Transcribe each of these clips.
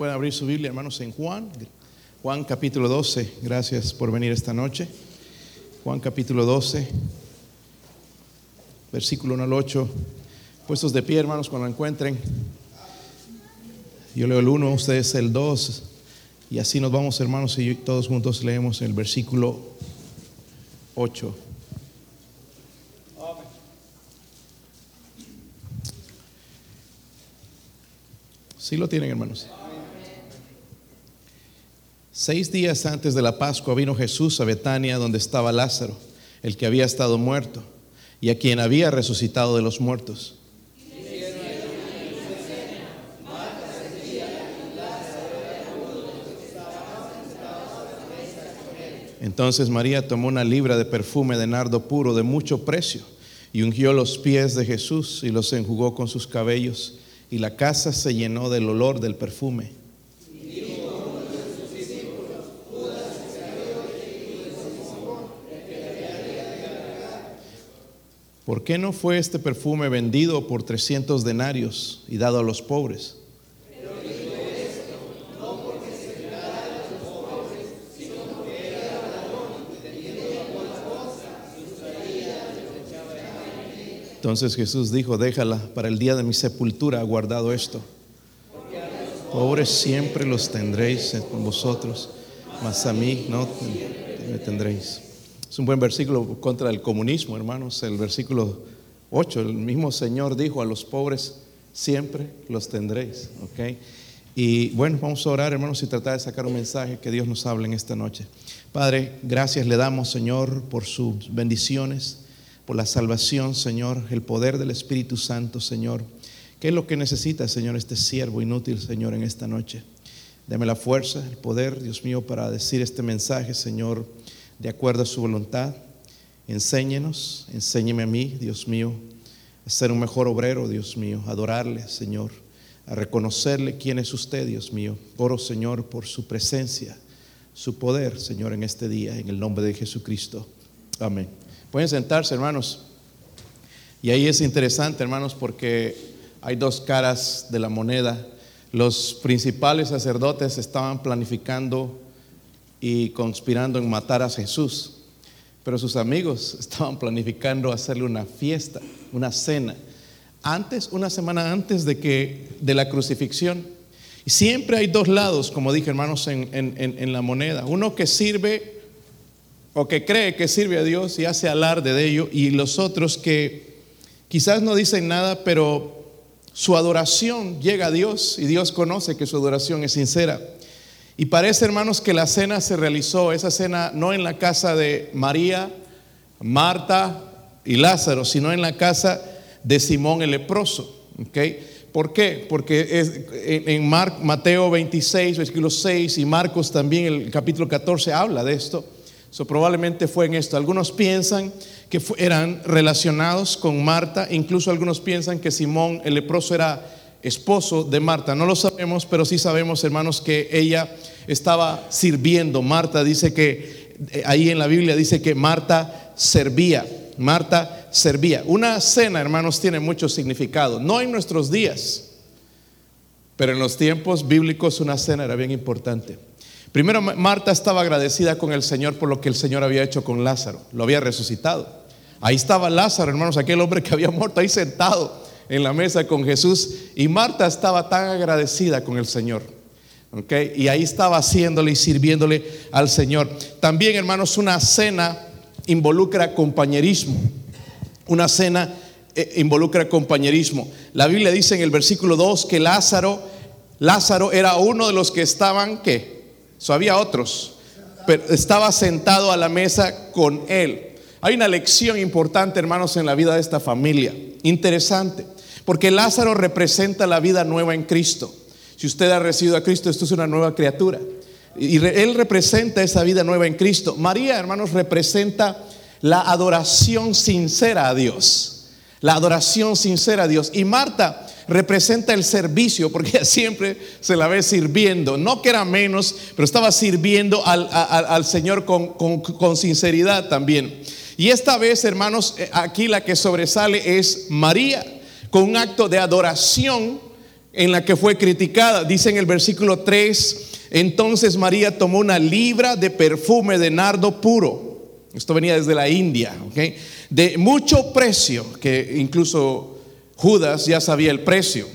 Pueden abrir su Biblia, hermanos, en Juan. Juan capítulo 12. Gracias por venir esta noche. Juan capítulo 12, versículo 1 al 8. Puestos de pie, hermanos, cuando lo encuentren. Yo leo el 1, ustedes el 2. Y así nos vamos, hermanos, y todos juntos leemos el versículo 8. Sí lo tienen, hermanos. Seis días antes de la Pascua vino Jesús a Betania, donde estaba Lázaro, el que había estado muerto, y a quien había resucitado de los muertos. Entonces María tomó una libra de perfume de nardo puro de mucho precio y ungió los pies de Jesús y los enjugó con sus cabellos y la casa se llenó del olor del perfume. ¿Por qué no fue este perfume vendido por 300 denarios y dado a los pobres? Entonces Jesús dijo, déjala, para el día de mi sepultura ha guardado esto. Pobres siempre los tendréis con vosotros, mas a mí no me tendréis. Es un buen versículo contra el comunismo, hermanos. El versículo 8, el mismo Señor dijo a los pobres, siempre los tendréis. ¿ok? Y bueno, vamos a orar, hermanos, y tratar de sacar un mensaje que Dios nos hable en esta noche. Padre, gracias le damos, Señor, por sus bendiciones por la salvación, Señor, el poder del Espíritu Santo, Señor. ¿Qué es lo que necesita, Señor, este siervo inútil, Señor, en esta noche? Dame la fuerza, el poder, Dios mío, para decir este mensaje, Señor, de acuerdo a su voluntad. Enséñenos, enséñeme a mí, Dios mío, a ser un mejor obrero, Dios mío, a adorarle, Señor, a reconocerle quién es usted, Dios mío. Oro, Señor, por su presencia, su poder, Señor, en este día, en el nombre de Jesucristo. Amén. Pueden sentarse, hermanos. Y ahí es interesante, hermanos, porque hay dos caras de la moneda. Los principales sacerdotes estaban planificando y conspirando en matar a Jesús, pero sus amigos estaban planificando hacerle una fiesta, una cena, antes, una semana antes de que de la crucifixión. Y siempre hay dos lados, como dije, hermanos, en, en la moneda. Uno que sirve o que cree que sirve a Dios y hace alarde de ello, y los otros que quizás no dicen nada, pero su adoración llega a Dios y Dios conoce que su adoración es sincera. Y parece, hermanos, que la cena se realizó, esa cena no en la casa de María, Marta y Lázaro, sino en la casa de Simón el leproso. ¿Por qué? Porque en Mateo 26, versículo 6 y Marcos también, el capítulo 14, habla de esto. Probablemente fue en esto. Algunos piensan que eran relacionados con Marta, incluso algunos piensan que Simón el leproso era esposo de Marta. No lo sabemos, pero sí sabemos, hermanos, que ella estaba sirviendo. Marta dice que, eh, ahí en la Biblia dice que Marta servía. Marta servía. Una cena, hermanos, tiene mucho significado. No en nuestros días, pero en los tiempos bíblicos una cena era bien importante. Primero, Marta estaba agradecida con el Señor por lo que el Señor había hecho con Lázaro, lo había resucitado. Ahí estaba Lázaro, hermanos, aquel hombre que había muerto ahí sentado en la mesa con Jesús. Y Marta estaba tan agradecida con el Señor. ¿okay? Y ahí estaba haciéndole y sirviéndole al Señor. También, hermanos, una cena involucra compañerismo. Una cena eh, involucra compañerismo. La Biblia dice en el versículo 2 que Lázaro, Lázaro era uno de los que estaban, ¿qué? había otros, pero estaba sentado a la mesa con él. Hay una lección importante, hermanos, en la vida de esta familia. Interesante, porque Lázaro representa la vida nueva en Cristo. Si usted ha recibido a Cristo, esto es una nueva criatura. Y él representa esa vida nueva en Cristo. María, hermanos, representa la adoración sincera a Dios. La adoración sincera a Dios. Y Marta representa el servicio, porque siempre se la ve sirviendo. No que era menos, pero estaba sirviendo al, Señor con, sinceridad también. Y esta vez, hermanos, eh, aquí la que sobresale es María, con un acto de adoración en la que fue criticada. Dice en el versículo 3, entonces María tomó una libra de perfume de nardo puro. Esto venía desde la India, ¿ok? De mucho precio, que incluso Judas ya sabía el precio,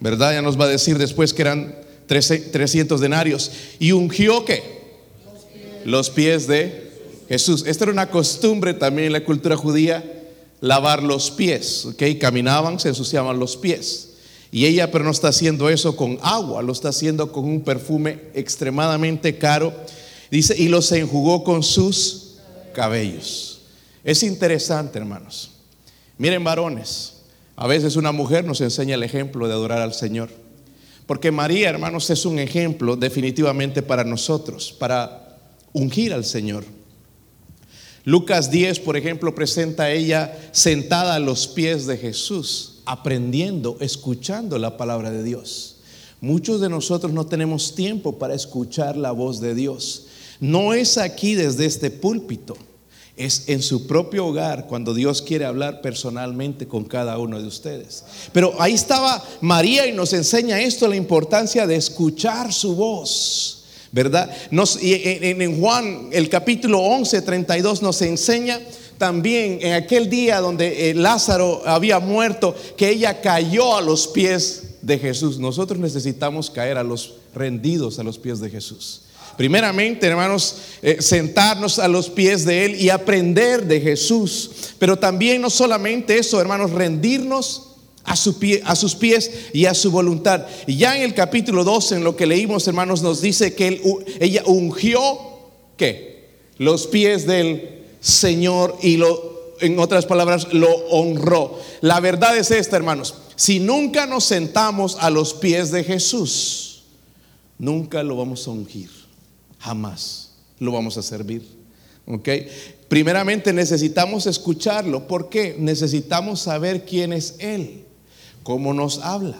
¿verdad? Ya nos va a decir después que eran 300 denarios. Y ungió qué? Los pies de Jesús. Esta era una costumbre también en la cultura judía, lavar los pies, ¿ok? Caminaban, se ensuciaban los pies. Y ella, pero no está haciendo eso con agua, lo está haciendo con un perfume extremadamente caro. Dice, y los enjugó con sus cabellos. Es interesante, hermanos. Miren, varones, a veces una mujer nos enseña el ejemplo de adorar al Señor. Porque María, hermanos, es un ejemplo definitivamente para nosotros, para ungir al Señor. Lucas 10, por ejemplo, presenta a ella sentada a los pies de Jesús aprendiendo, escuchando la palabra de Dios. Muchos de nosotros no tenemos tiempo para escuchar la voz de Dios. No es aquí desde este púlpito, es en su propio hogar cuando Dios quiere hablar personalmente con cada uno de ustedes. Pero ahí estaba María y nos enseña esto, la importancia de escuchar su voz. ¿Verdad? Y en, Juan, el capítulo 11, 32, nos enseña también en aquel día donde eh, Lázaro había muerto, que ella cayó a los pies de Jesús. Nosotros necesitamos caer a los rendidos a los pies de Jesús. Primeramente, hermanos, eh, sentarnos a los pies de Él y aprender de Jesús. Pero también no solamente eso, hermanos, rendirnos a, su pie, a sus pies y a su voluntad. Y ya en el capítulo 12, en lo que leímos, hermanos, nos dice que ella ungió, ¿qué? Los pies del Señor y lo, en otras palabras, lo honró. La verdad es esta, hermanos. Si nunca nos sentamos a los pies de Jesús, nunca lo vamos a ungir. Jamás lo vamos a servir. ¿Ok? Primeramente necesitamos escucharlo. ¿Por qué? Necesitamos saber quién es Él, cómo nos habla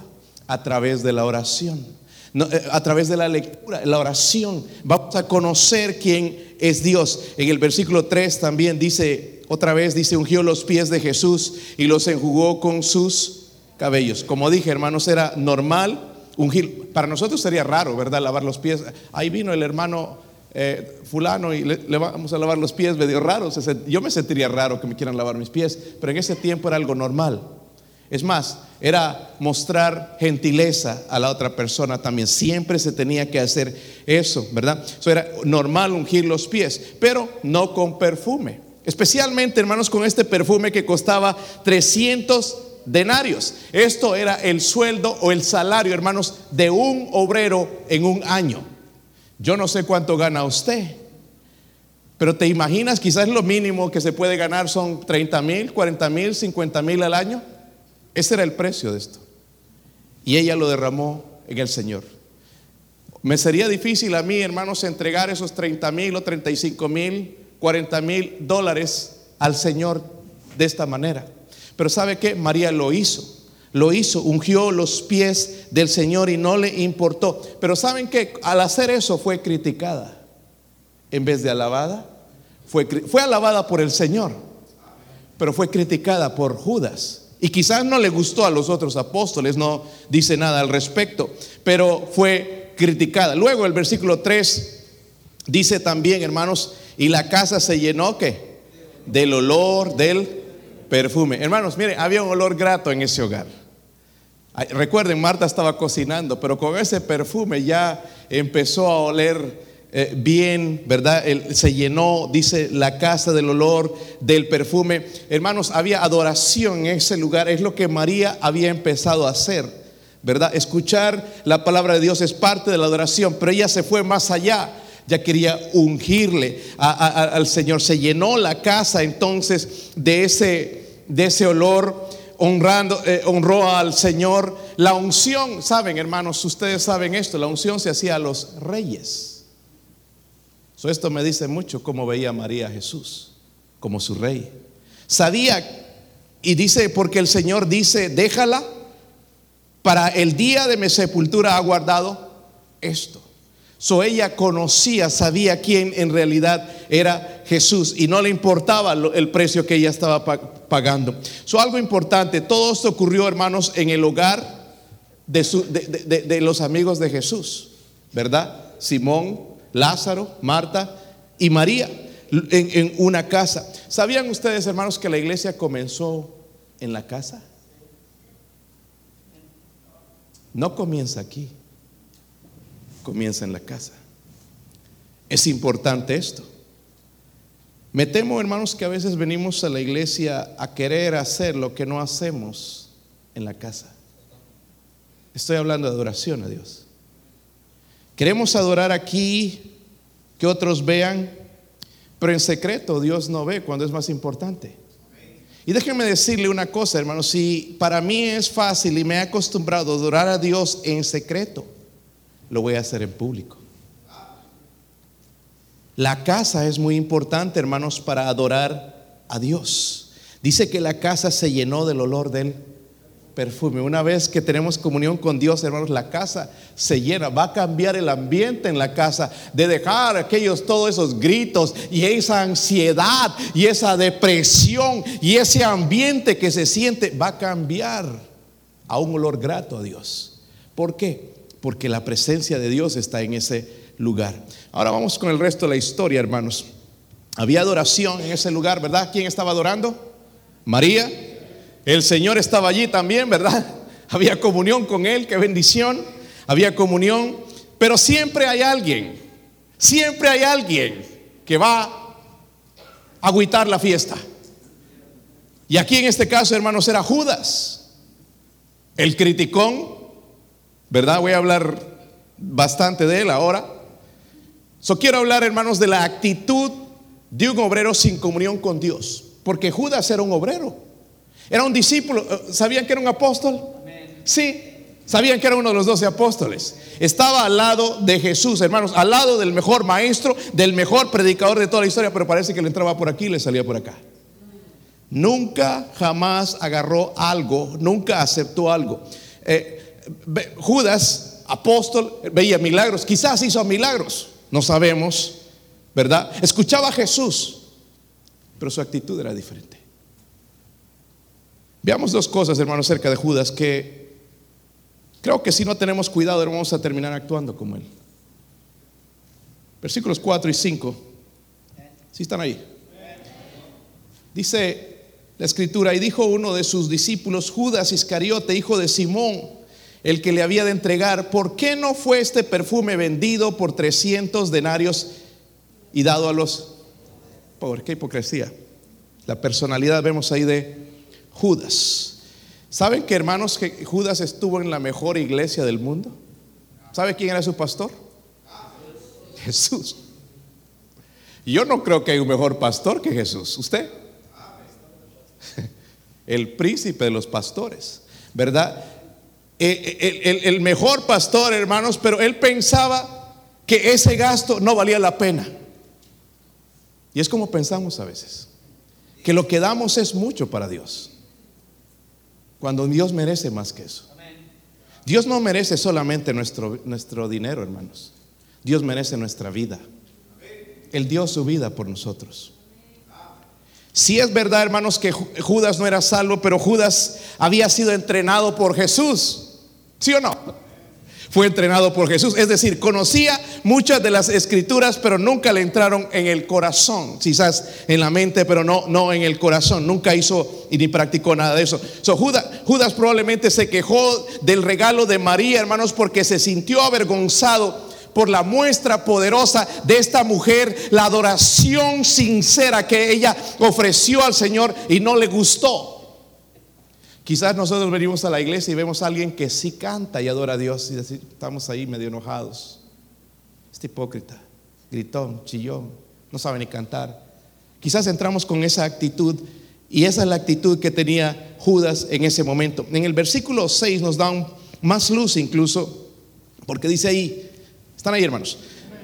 a través de la oración. Eh, a través de la lectura, la oración, vamos a conocer quién es Dios. En el versículo 3 también dice, otra vez dice, ungió los pies de Jesús y los enjugó con sus cabellos. Como dije, hermanos, era normal ungir. Para nosotros sería raro, ¿verdad? Lavar los pies. Ahí vino el hermano eh, fulano y le, vamos a lavar los pies, medio raro. Yo me sentiría raro que me quieran lavar mis pies, pero en ese tiempo era algo normal. Es más, era mostrar gentileza a la otra persona también. Siempre se tenía que hacer eso, ¿verdad? Eso era normal ungir los pies, pero no con perfume. Especialmente, hermanos, con este perfume que costaba 300 denarios. Esto era el sueldo o el salario, hermanos, de un obrero en un año. Yo no sé cuánto gana usted, pero te imaginas, quizás lo mínimo que se puede ganar son 30 mil, 40 mil, 50 mil al año. Ese era el precio de esto. Y ella lo derramó en el Señor. Me sería difícil a mí, hermanos, entregar esos 30 mil o 35 mil, 40 mil dólares al Señor de esta manera. Pero ¿sabe qué? María lo hizo. Lo hizo, ungió los pies del Señor y no le importó. Pero ¿saben qué? Al hacer eso fue criticada. En vez de alabada, fue, fue alabada por el Señor, pero fue criticada por Judas y quizás no le gustó a los otros apóstoles, no dice nada al respecto, pero fue criticada. Luego el versículo 3 dice también, hermanos, y la casa se llenó ¿qué? Del olor del perfume. Hermanos, miren, había un olor grato en ese hogar. Recuerden, Marta estaba cocinando, pero con ese perfume ya empezó a oler eh, bien, ¿verdad? se llenó, dice, la casa del olor, del perfume. Hermanos, había adoración en ese lugar, es lo que María había empezado a hacer, ¿verdad? Escuchar la palabra de Dios es parte de la adoración, pero ella se fue más allá. Ya quería ungirle al Señor. Se llenó la casa entonces de ese, de ese olor honrando, eh, honró al Señor. La unción, saben hermanos, ustedes saben esto, la unción se hacía a los reyes esto me dice mucho cómo veía María a Jesús como su rey. Sabía y dice, porque el Señor dice, déjala, para el día de mi sepultura ha guardado esto. So ella conocía, sabía quién en realidad era Jesús y no le importaba el precio que ella estaba pagando. So algo importante, todo esto ocurrió, hermanos, en el hogar de, los amigos de Jesús, ¿verdad? Simón, Lázaro, Marta y María en, una casa. ¿Sabían ustedes, hermanos, que la iglesia comenzó en la casa? No comienza aquí, comienza en la casa. Es importante esto. Me temo, hermanos, que a veces venimos a la iglesia a querer hacer lo que no hacemos en la casa. Estoy hablando de adoración a Dios. Queremos adorar aquí, que otros vean, pero en secreto Dios no ve cuando es más importante. Y déjenme decirle una cosa, hermanos, si para mí es fácil y me he acostumbrado a adorar a Dios en secreto, lo voy a hacer en público. La casa es muy importante, hermanos, para adorar a Dios. Dice que la casa se llenó del olor del perfume. Una vez que tenemos comunión con Dios, hermanos, la casa se llena. Va a cambiar el ambiente en la casa de dejar aquellos, todos esos gritos y esa ansiedad y esa depresión y ese ambiente que se siente. Va a cambiar a un olor grato a Dios. ¿Por qué? Porque la presencia de Dios está en ese lugar. Ahora vamos con el resto de la historia, hermanos. Había adoración en ese lugar, ¿verdad? ¿Quién estaba adorando? María. El Señor estaba allí también, ¿verdad? Había comunión con Él, qué bendición. Había comunión. Pero siempre hay alguien, siempre hay alguien que va a agüitar la fiesta. Y aquí en este caso, hermanos, era Judas, el criticón, ¿verdad? Voy a hablar bastante de él ahora. So quiero hablar, hermanos, de la actitud de un obrero sin comunión con Dios. Porque Judas era un obrero. Era un discípulo. Eh, ¿Sabían que era un apóstol? Sí. Sabían que era uno de los doce apóstoles. Estaba al lado de Jesús, hermanos, al lado del mejor maestro, del mejor predicador de toda la historia, pero parece que le entraba por aquí y le salía por acá. Nunca, jamás agarró algo, nunca aceptó algo. Eh, Judas, apóstol, veía milagros, quizás hizo milagros, no sabemos, ¿verdad? Escuchaba a Jesús, pero su actitud era diferente. Veamos dos cosas, hermanos, cerca de Judas, que creo que si no tenemos cuidado vamos a terminar actuando como él. Versículos 4 y 5. Si están ahí? Dice la escritura, y dijo uno de sus discípulos, Judas Iscariote, hijo de Simón, el que le había de entregar, ¿por qué no fue este perfume vendido por 300 denarios y dado a los pobres? Qué hipocresía. La personalidad vemos ahí de Judas. ¿Saben que hermanos que Judas estuvo en la mejor iglesia del mundo? ¿Sabe quién era su pastor? Jesús. Yo no creo que hay un mejor pastor que Jesús. ¿Usted? El príncipe de los pastores, ¿verdad? Eh, el, mejor pastor, hermanos, pero él pensaba que ese gasto no valía la pena. Y es como pensamos a veces, que lo que damos es mucho para Dios, cuando Dios merece más que eso. Dios no merece solamente nuestro, nuestro dinero, hermanos. Dios merece nuestra vida. Él dio su vida por nosotros. Si es verdad, hermanos, que Judas no era salvo, pero Judas había sido entrenado por Jesús. ¿Sí o no? Fue entrenado por Jesús. Es decir, conocía muchas de las escrituras, pero nunca le entraron en el corazón. Quizás en la mente, pero no, no en el corazón. Nunca hizo y ni practicó nada de eso. Judas, Judas probablemente se quejó del regalo de María, hermanos, porque se sintió avergonzado por la muestra poderosa de esta mujer, la adoración sincera que ella ofreció al Señor y no le gustó. Quizás nosotros venimos a la iglesia y vemos a alguien que sí canta y adora a Dios y estamos ahí medio enojados. Este hipócrita, gritón, chillón, no sabe ni cantar. Quizás entramos con esa actitud y esa es la actitud que tenía Judas en ese momento. En el versículo 6 nos da más luz incluso, porque dice ahí, están ahí hermanos,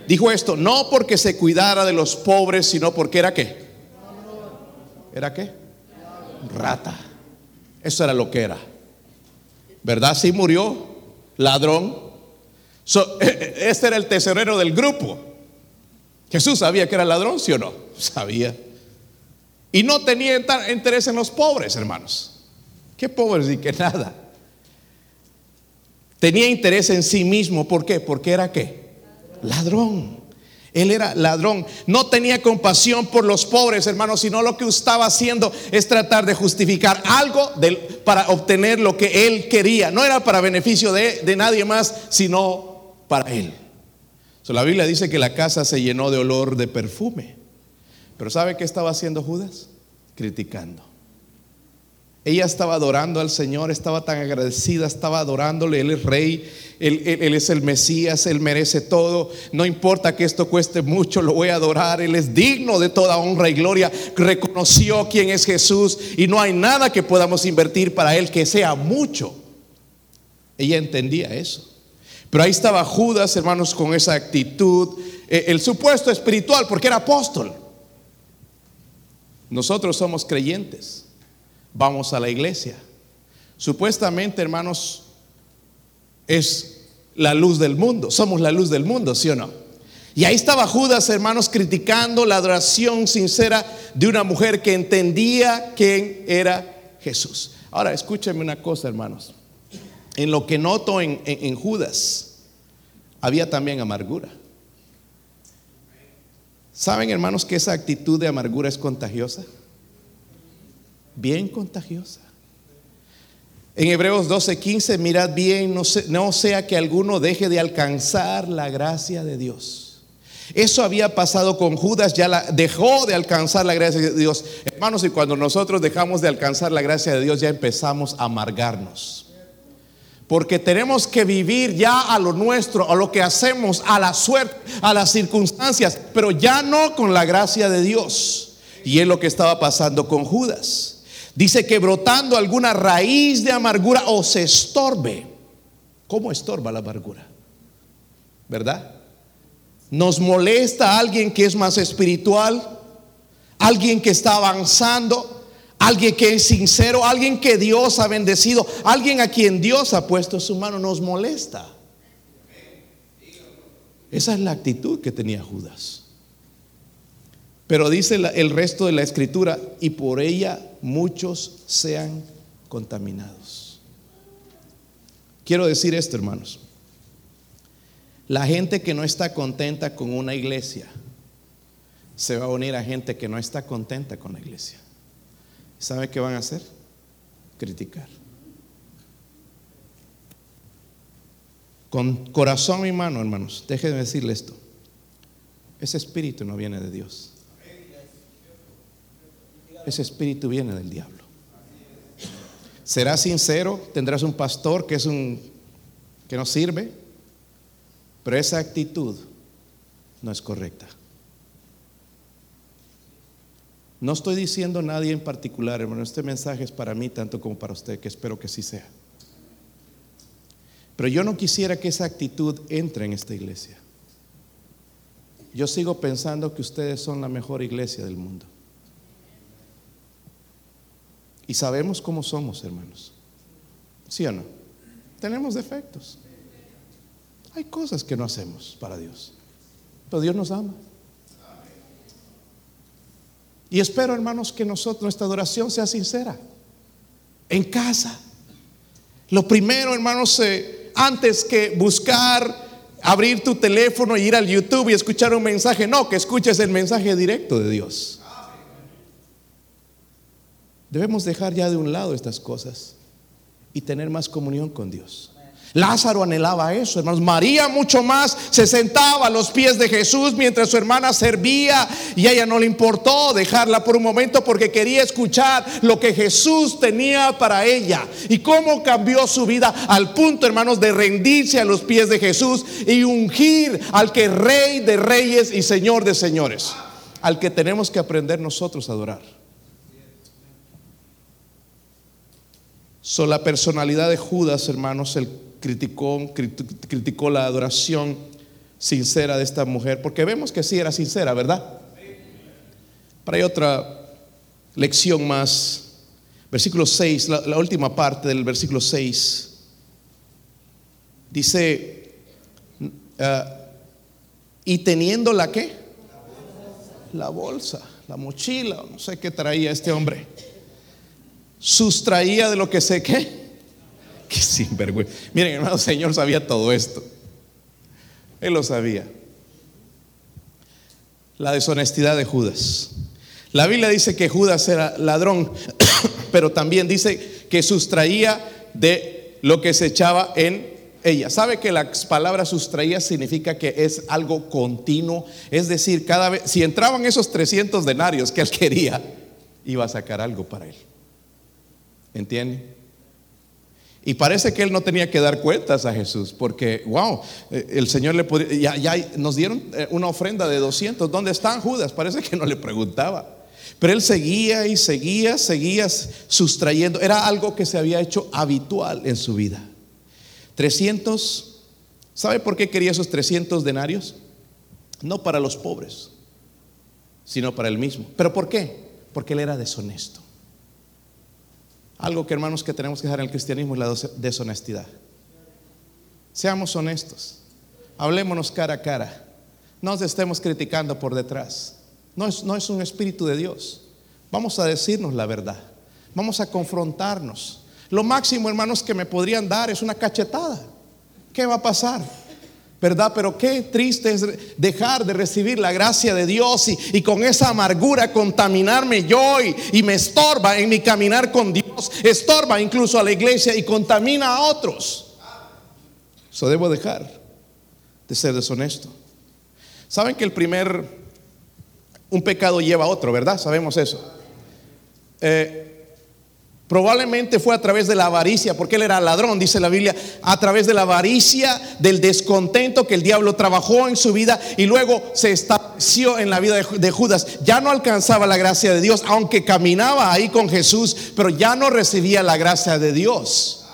dijo esto, no porque se cuidara de los pobres, sino porque era qué. ¿Era qué? Rata. Eso era lo que era. ¿Verdad? Sí murió, ladrón. este era el tesorero del grupo. Jesús sabía que era ladrón, ¿sí o no? Sabía. Y no tenía interés en los pobres, hermanos. ¿Qué pobres y qué nada? Tenía interés en sí mismo. ¿Por qué? Porque era qué? Ladrón. Él era ladrón. No tenía compasión por los pobres, hermanos, sino lo que estaba haciendo es tratar de justificar algo para obtener lo que él quería. No era para beneficio de, de nadie más, sino para él. la Biblia dice que la casa se llenó de olor de perfume. Pero ¿sabe qué estaba haciendo Judas? Criticando. Ella estaba adorando al Señor, estaba tan agradecida, estaba adorándole, Él es rey, él, es el Mesías, Él merece todo, no importa que esto cueste mucho, lo voy a adorar, Él es digno de toda honra y gloria, reconoció quién es Jesús y no hay nada que podamos invertir para Él que sea mucho. Ella entendía eso. Pero ahí estaba Judas, hermanos, con esa actitud, eh, el supuesto espiritual, porque era apóstol. Nosotros somos creyentes vamos a la iglesia. Supuestamente, hermanos, es la luz del mundo. Somos la luz del mundo, ¿sí o no? Y ahí estaba Judas, hermanos, criticando la adoración sincera de una mujer que entendía quién era Jesús. Ahora, escúchenme una cosa, hermanos. En lo que noto en, en Judas, había también amargura. ¿Saben, hermanos, que esa actitud de amargura es contagiosa? Bien contagiosa. En Hebreos 12:15, mirad bien, no, sea que alguno deje de alcanzar la gracia de Dios. Eso había pasado con Judas, ya la, dejó de alcanzar la gracia de Dios. Hermanos, y cuando nosotros dejamos de alcanzar la gracia de Dios, ya empezamos a amargarnos. Porque tenemos que vivir ya a lo nuestro, a lo que hacemos, a la suerte, a las circunstancias, pero ya no con la gracia de Dios. Y es lo que estaba pasando con Judas. Dice que brotando alguna raíz de amargura o se estorbe. ¿Cómo estorba la amargura? ¿Verdad? Nos molesta alguien que es más espiritual, alguien que está avanzando, alguien que es sincero, alguien que Dios ha bendecido, alguien a quien Dios ha puesto su mano, nos molesta. Esa es la actitud que tenía Judas. Pero dice el resto de la escritura, y por ella muchos sean contaminados. Quiero decir esto, hermanos. La gente que no está contenta con una iglesia se va a unir a gente que no está contenta con la iglesia. ¿Sabe qué van a hacer? Criticar. Con corazón y mano, hermanos, déjenme decirle esto. Ese espíritu no viene de Dios ese espíritu viene del diablo. Serás sincero, tendrás un pastor que es un que no sirve, pero esa actitud no es correcta. No estoy diciendo a nadie en particular, hermano, este mensaje es para mí tanto como para usted, que espero que sí sea. Pero yo no quisiera que esa actitud entre en esta iglesia. Yo sigo pensando que ustedes son la mejor iglesia del mundo. Y sabemos cómo somos, hermanos. ¿Sí o no? Tenemos defectos. Hay cosas que no hacemos para Dios. Pero Dios nos ama. Y espero, hermanos, que nosotros, nuestra adoración sea sincera. En casa. Lo primero, hermanos, eh, antes que buscar abrir tu teléfono y ir al YouTube y escuchar un mensaje, no, que escuches el mensaje directo de Dios. Debemos dejar ya de un lado estas cosas y tener más comunión con Dios. Lázaro anhelaba eso, hermanos. María mucho más se sentaba a los pies de Jesús mientras su hermana servía y a ella no le importó dejarla por un momento porque quería escuchar lo que Jesús tenía para ella y cómo cambió su vida al punto, hermanos, de rendirse a los pies de Jesús y ungir al que rey de reyes y señor de señores, al que tenemos que aprender nosotros a adorar. So, la personalidad de Judas, hermanos, él criticó, criticó la adoración sincera de esta mujer, porque vemos que sí era sincera, ¿verdad? Pero hay otra lección más. Versículo 6, la, última parte del versículo 6. Dice, ah, y teniendo la qué? La bolsa, la mochila, no sé qué traía este hombre sustraía de lo que sé que Qué sinvergüenza. Miren, hermano, el Señor sabía todo esto. Él lo sabía. La deshonestidad de Judas. La Biblia dice que Judas era ladrón, pero también dice que sustraía de lo que se echaba en ella. ¿Sabe que la palabra sustraía significa que es algo continuo? Es decir, cada vez, si entraban esos 300 denarios que él quería, iba a sacar algo para él. ¿Entiende? Y parece que él no tenía que dar cuentas a Jesús, porque, wow, eh, el Señor le podía, ya, ya nos dieron eh, una ofrenda de 200, ¿dónde están Judas? Parece que no le preguntaba. Pero él seguía y seguía, seguía sustrayendo. Era algo que se había hecho habitual en su vida. 300, ¿sabe por qué quería esos 300 denarios? No para los pobres, sino para él mismo. ¿Pero por qué? Porque él era deshonesto. Algo que hermanos que tenemos que dejar en el cristianismo es la deshonestidad. Seamos honestos. Hablémonos cara a cara. No nos estemos criticando por detrás. No es, no es un espíritu de Dios. Vamos a decirnos la verdad. Vamos a confrontarnos. Lo máximo, hermanos, que me podrían dar es una cachetada. ¿Qué va a pasar? ¿Verdad? Pero qué triste es dejar de recibir la gracia de Dios y, con esa amargura contaminarme yo y, me estorba en mi caminar con Dios, estorba incluso a la iglesia y contamina a otros. Eso debo dejar de ser deshonesto. Saben que el primer, un pecado lleva a otro, ¿verdad? Sabemos eso. Eh, Probablemente fue a través de la avaricia, porque él era ladrón, dice la Biblia, a través de la avaricia, del descontento que el diablo trabajó en su vida y luego se estableció en la vida de, Judas. Ya no alcanzaba la gracia de Dios, aunque caminaba ahí con Jesús, pero ya no recibía la gracia de Dios.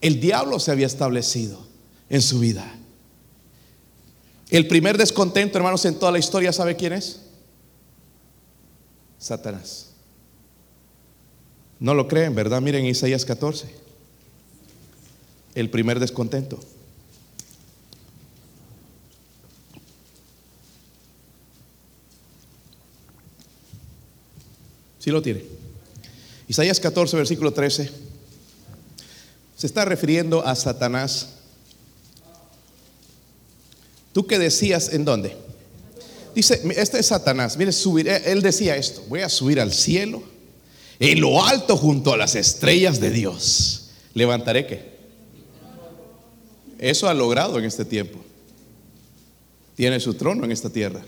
El diablo se había establecido en su vida. El primer descontento, hermanos, en toda la historia, ¿sabe quién es? Satanás. No lo creen, ¿verdad? Miren Isaías 14. El primer descontento. Si ¿Sí lo tiene. Isaías 14, versículo 13. Se está refiriendo a Satanás. ¿Tú qué decías en dónde? Dice, este es Satanás. Mire, subir, él decía esto, voy a subir al cielo en lo alto junto a las estrellas de Dios. ¿Levantaré qué? Eso ha logrado en este tiempo. Tiene su trono en esta tierra.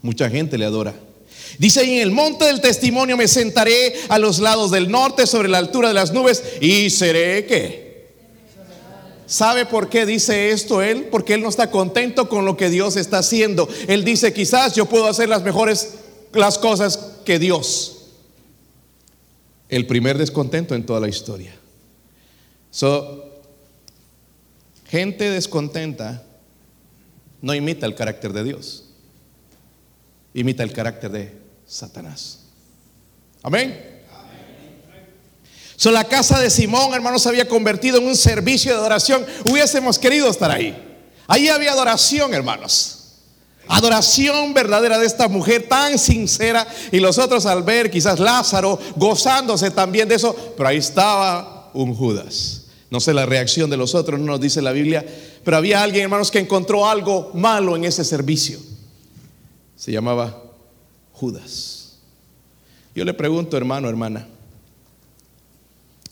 Mucha gente le adora. Dice, en el monte del testimonio me sentaré a los lados del norte sobre la altura de las nubes y seré qué. ¿Sabe por qué dice esto él? Porque él no está contento con lo que Dios está haciendo. Él dice, quizás yo puedo hacer las mejores las cosas que Dios el primer descontento en toda la historia. So, gente descontenta no imita el carácter de Dios, imita el carácter de Satanás. Amén. So, la casa de Simón, hermanos, se había convertido en un servicio de adoración. Hubiésemos querido estar ahí. Ahí había adoración, hermanos. Adoración verdadera de esta mujer tan sincera y los otros al ver quizás Lázaro gozándose también de eso, pero ahí estaba un Judas. No sé la reacción de los otros, no nos dice la Biblia, pero había alguien, hermanos, que encontró algo malo en ese servicio. Se llamaba Judas. Yo le pregunto, hermano, hermana,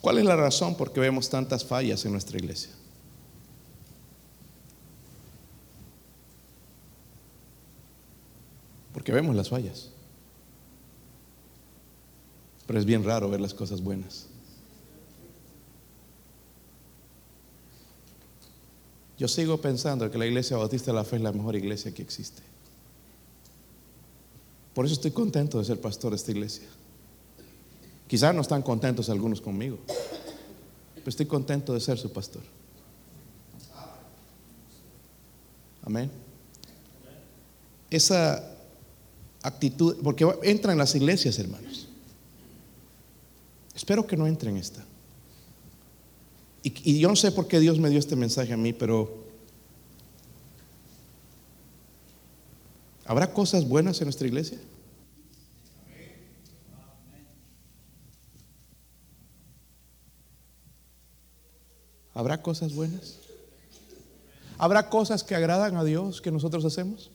¿cuál es la razón por qué vemos tantas fallas en nuestra iglesia? Porque vemos las fallas. Pero es bien raro ver las cosas buenas. Yo sigo pensando que la iglesia bautista de la fe es la mejor iglesia que existe. Por eso estoy contento de ser pastor de esta iglesia. Quizás no están contentos algunos conmigo, pero estoy contento de ser su pastor. Amén. Esa actitud, porque entran en las iglesias, hermanos. Espero que no entren esta. Y, y, yo no sé por qué Dios me dio este mensaje a mí, pero ¿habrá cosas buenas en nuestra iglesia? ¿Habrá cosas buenas? ¿Habrá cosas que agradan a Dios que nosotros hacemos?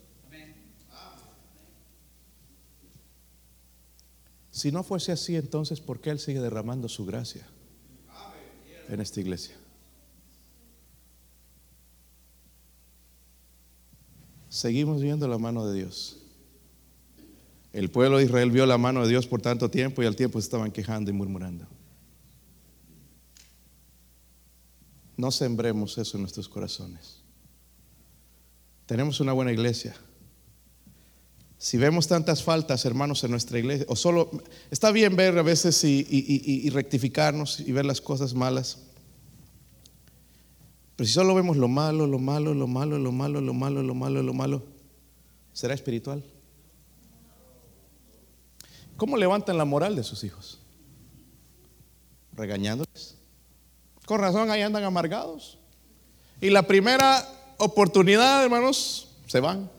Si no fuese así, entonces, ¿por qué Él sigue derramando su gracia en esta iglesia? Seguimos viendo la mano de Dios. El pueblo de Israel vio la mano de Dios por tanto tiempo y al tiempo se estaban quejando y murmurando. No sembremos eso en nuestros corazones. Tenemos una buena iglesia. Si vemos tantas faltas, hermanos, en nuestra iglesia, o solo, está bien ver a veces y, rectificarnos y ver las cosas malas. Pero si solo vemos lo malo, lo malo, lo malo, lo malo, lo malo, lo malo, lo malo, ¿será espiritual? ¿Cómo levantan la moral de sus hijos? Regañándoles. Con razón ahí andan amargados. Y la primera oportunidad, hermanos, se van,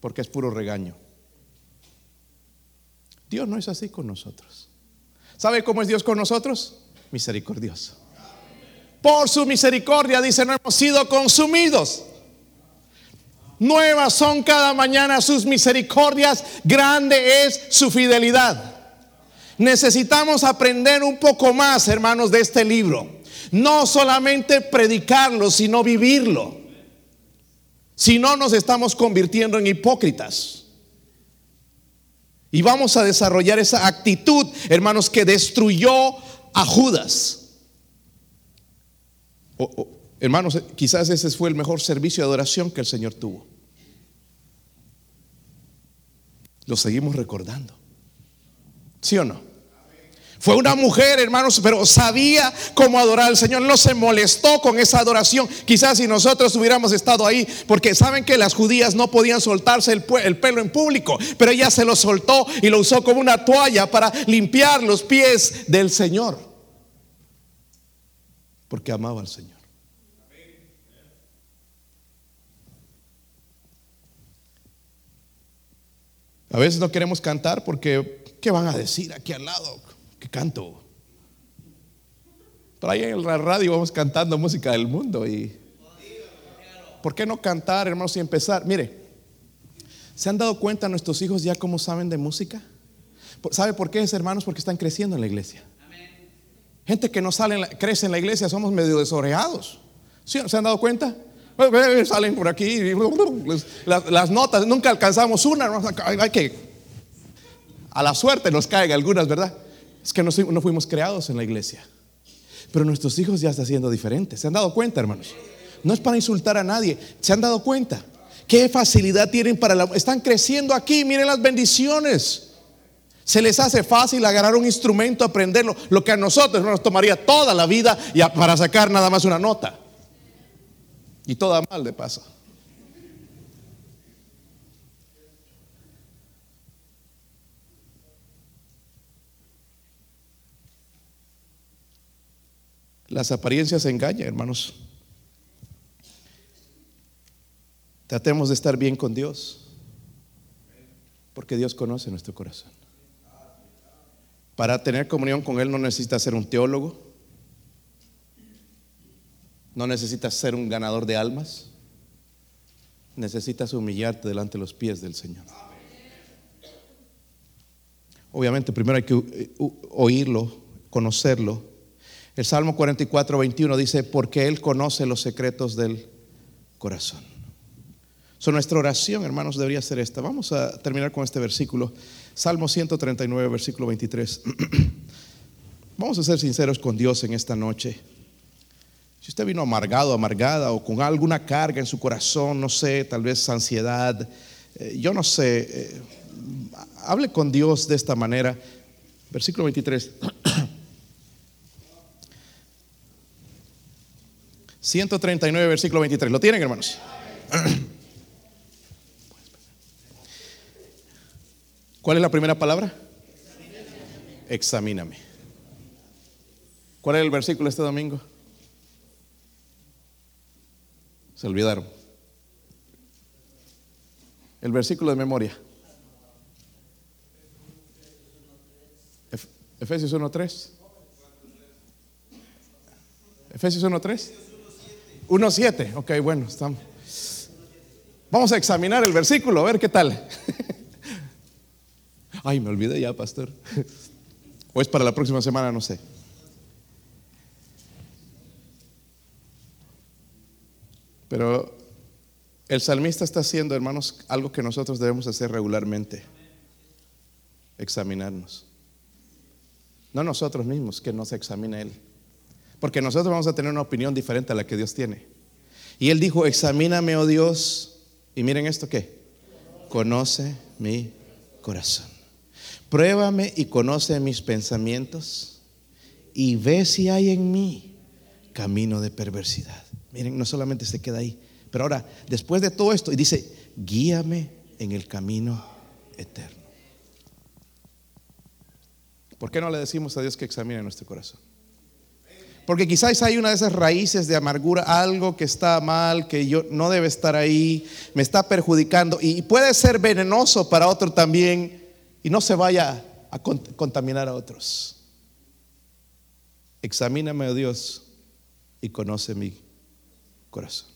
porque es puro regaño. Dios no es así con nosotros. ¿Sabe cómo es Dios con nosotros? Misericordioso. Por su misericordia, dice, no hemos sido consumidos. Nuevas son cada mañana sus misericordias, grande es su fidelidad. Necesitamos aprender un poco más, hermanos, de este libro. No solamente predicarlo, sino vivirlo. Si no, nos estamos convirtiendo en hipócritas. Y vamos a desarrollar esa actitud, hermanos, que destruyó a Judas. hermanos, quizás ese fue el mejor servicio de adoración que el Señor tuvo. Lo seguimos recordando. ¿Sí o no? Fue una mujer, hermanos, pero sabía cómo adorar al Señor. No se molestó con esa adoración. Quizás si nosotros hubiéramos estado ahí, porque saben que las judías no podían soltarse el, pelo en público, pero ella se lo soltó y lo usó como una toalla para limpiar los pies del Señor. Porque amaba al Señor. A veces no queremos cantar porque, ¿qué van a decir aquí al lado? Canto. Pero ahí en la radio vamos cantando música del mundo y ¿por qué no cantar, hermanos, y empezar? Mire, ¿se han dado cuenta nuestros hijos ya cómo saben de música? ¿Sabe por qué es, hermanos? Porque están creciendo en la iglesia. Gente que no sale, crece en la iglesia, somos medio desoreados. ¿Sí? ¿Se han dado cuenta? Salen por aquí, las, las notas, nunca alcanzamos una, hay que, a la suerte nos caen algunas, ¿verdad? Es que no, fuimos creados en la iglesia. Pero nuestros hijos ya están siendo diferentes. ¿Se han dado cuenta, hermanos? No es para insultar a nadie. ¿Se han dado cuenta? ¿Qué facilidad tienen para la... Están creciendo aquí, miren las bendiciones. Se les hace fácil agarrar un instrumento, aprenderlo, lo que a nosotros nos tomaría toda la vida para sacar nada más una nota. Y toda mal de paso. Las apariencias engañan, hermanos. Tratemos de estar bien con Dios, porque Dios conoce nuestro corazón. Para tener comunión con Él no necesitas ser un teólogo, no necesitas ser un ganador de almas, necesitas humillarte delante de los pies del Señor. Obviamente primero hay que oírlo, conocerlo el Salmo 44, 21 dice, porque Él conoce los secretos del corazón. Nuestra oración, hermanos, debería ser esta. Vamos a terminar con este versículo. Salmo 139, versículo 23. Vamos a ser sinceros con Dios en esta noche. Si usted vino amargado, amargada o con alguna carga en su corazón, no sé, tal vez ansiedad, eh, yo no sé, eh, hable con Dios de esta manera. Versículo 23. 139, versículo 23. ¿Lo tienen, hermanos? ¿Cuál es la primera palabra? Examíname. ¿Cuál es el versículo este domingo? Se olvidaron. El versículo de memoria. Efesios 1.3. Efesios 1.3. 1.7. Ok, bueno, estamos. Vamos a examinar el versículo, a ver qué tal. Ay, me olvidé ya, pastor. O es para la próxima semana, no sé. Pero el salmista está haciendo, hermanos, algo que nosotros debemos hacer regularmente. Examinarnos. No nosotros mismos, que nos examine Él. Porque nosotros vamos a tener una opinión diferente a la que Dios tiene. Y Él dijo, examíname, oh Dios. Y miren esto que, conoce mi corazón. Pruébame y conoce mis pensamientos y ve si hay en mí camino de perversidad. Miren, no solamente se queda ahí, pero ahora, después de todo esto, y dice, guíame en el camino eterno. ¿Por qué no le decimos a Dios que examine nuestro corazón? Porque quizás hay una de esas raíces de amargura, algo que está mal, que yo no debe estar ahí, me está perjudicando y puede ser venenoso para otro también y no se vaya a contaminar a otros. Examíname, oh Dios, y conoce mi corazón.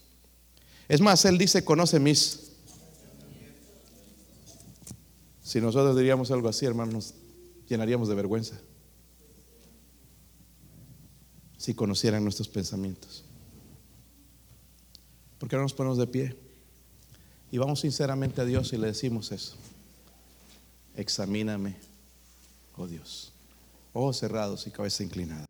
Es más, Él dice, conoce mis... Si nosotros diríamos algo así, hermanos, llenaríamos de vergüenza si conocieran nuestros pensamientos. ¿Por qué no nos ponemos de pie? Y vamos sinceramente a Dios y le decimos eso. Examíname, oh Dios. Ojos cerrados y cabeza inclinada.